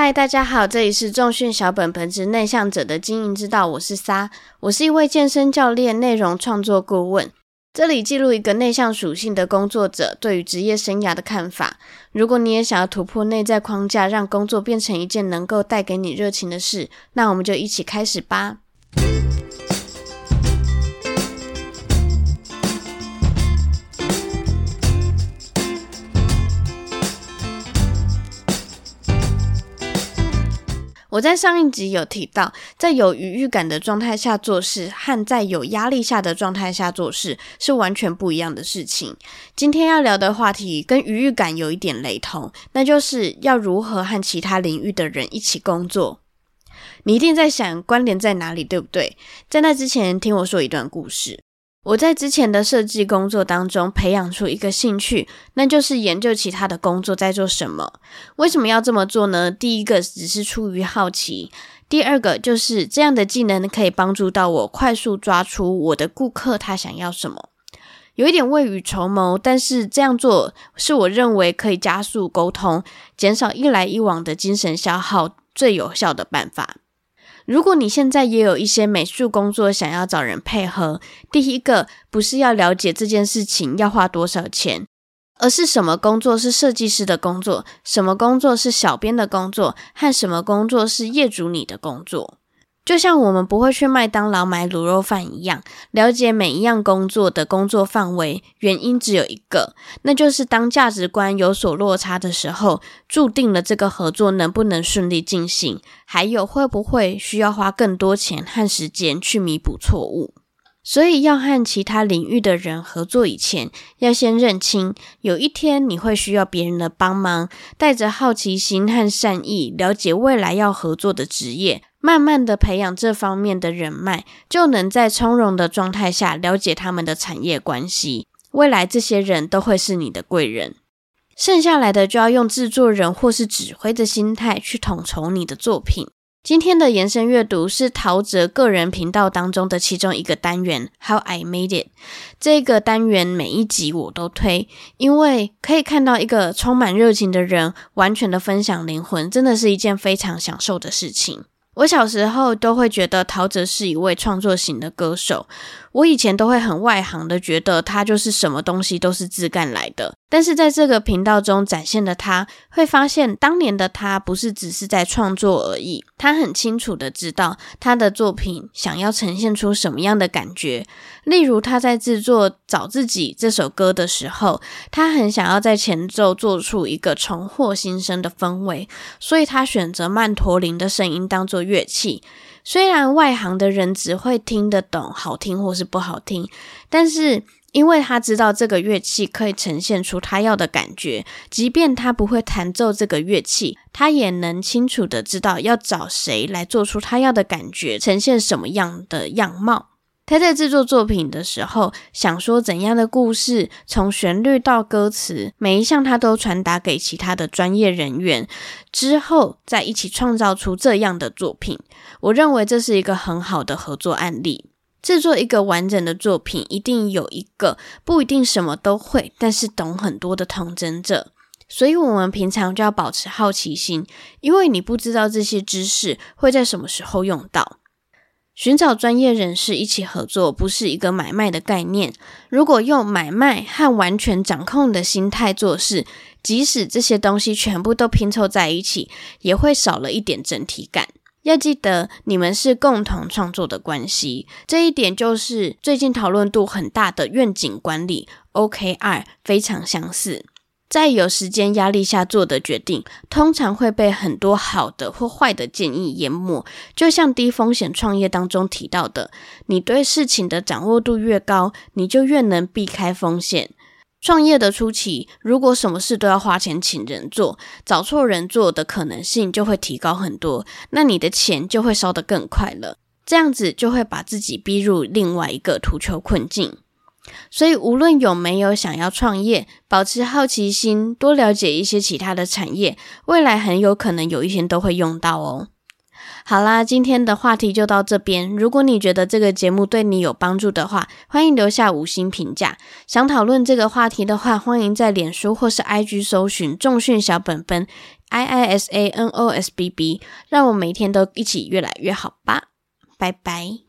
嗨，大家好，这里是重训小本本之内向者的经营之道，我是沙，我是一位健身教练、内容创作顾问。这里记录一个内向属性的工作者对于职业生涯的看法。如果你也想要突破内在框架，让工作变成一件能够带给你热情的事，那我们就一起开始吧。我在上一集有提到，在有愉悦感的状态下做事，和在有压力下的状态下做事是完全不一样的事情。今天要聊的话题跟愉悦感有一点雷同，那就是要如何和其他领域的人一起工作。你一定在想关联在哪里，对不对？在那之前，听我说一段故事。我在之前的设计工作当中培养出一个兴趣，那就是研究其他的工作在做什么。为什么要这么做呢？第一个只是出于好奇，第二个就是这样的技能可以帮助到我快速抓出我的顾客他想要什么。有一点未雨绸缪，但是这样做是我认为可以加速沟通、减少一来一往的精神消耗最有效的办法。如果你现在也有一些美术工作想要找人配合，第一个不是要了解这件事情要花多少钱，而是什么工作是设计师的工作，什么工作是小编的工作，和什么工作是业主你的工作。就像我们不会去麦当劳买卤肉饭一样，了解每一样工作的工作范围，原因只有一个，那就是当价值观有所落差的时候，注定了这个合作能不能顺利进行，还有会不会需要花更多钱和时间去弥补错误。所以，要和其他领域的人合作以前，要先认清，有一天你会需要别人的帮忙，带着好奇心和善意，了解未来要合作的职业。慢慢的培养这方面的人脉，就能在从容的状态下了解他们的产业关系。未来这些人都会是你的贵人。剩下来的就要用制作人或是指挥的心态去统筹你的作品。今天的延伸阅读是陶喆个人频道当中的其中一个单元，How I Made It。这个单元每一集我都推，因为可以看到一个充满热情的人完全的分享灵魂，真的是一件非常享受的事情。我小时候都会觉得陶喆是一位创作型的歌手。我以前都会很外行的觉得他就是什么东西都是自干来的，但是在这个频道中展现的他，会发现当年的他不是只是在创作而已，他很清楚的知道他的作品想要呈现出什么样的感觉。例如他在制作《找自己》这首歌的时候，他很想要在前奏做出一个重获新生的氛围，所以他选择曼陀林的声音当做乐器。虽然外行的人只会听得懂好听或是不好听，但是因为他知道这个乐器可以呈现出他要的感觉，即便他不会弹奏这个乐器，他也能清楚的知道要找谁来做出他要的感觉，呈现什么样的样貌。他在制作作品的时候，想说怎样的故事，从旋律到歌词，每一项他都传达给其他的专业人员，之后再一起创造出这样的作品。我认为这是一个很好的合作案例。制作一个完整的作品，一定有一个不一定什么都会，但是懂很多的同真者。所以，我们平常就要保持好奇心，因为你不知道这些知识会在什么时候用到。寻找专业人士一起合作，不是一个买卖的概念。如果用买卖和完全掌控的心态做事，即使这些东西全部都拼凑在一起，也会少了一点整体感。要记得，你们是共同创作的关系，这一点就是最近讨论度很大的愿景管理 （OKR） 非常相似。在有时间压力下做的决定，通常会被很多好的或坏的建议淹没。就像低风险创业当中提到的，你对事情的掌握度越高，你就越能避开风险。创业的初期，如果什么事都要花钱请人做，找错人做的可能性就会提高很多，那你的钱就会烧得更快了。这样子就会把自己逼入另外一个途求困境。所以，无论有没有想要创业，保持好奇心，多了解一些其他的产业，未来很有可能有一天都会用到哦。好啦，今天的话题就到这边。如果你觉得这个节目对你有帮助的话，欢迎留下五星评价。想讨论这个话题的话，欢迎在脸书或是 IG 搜寻“重训小本本”。i i s a n o s b b，让我每天都一起越来越好吧。拜拜。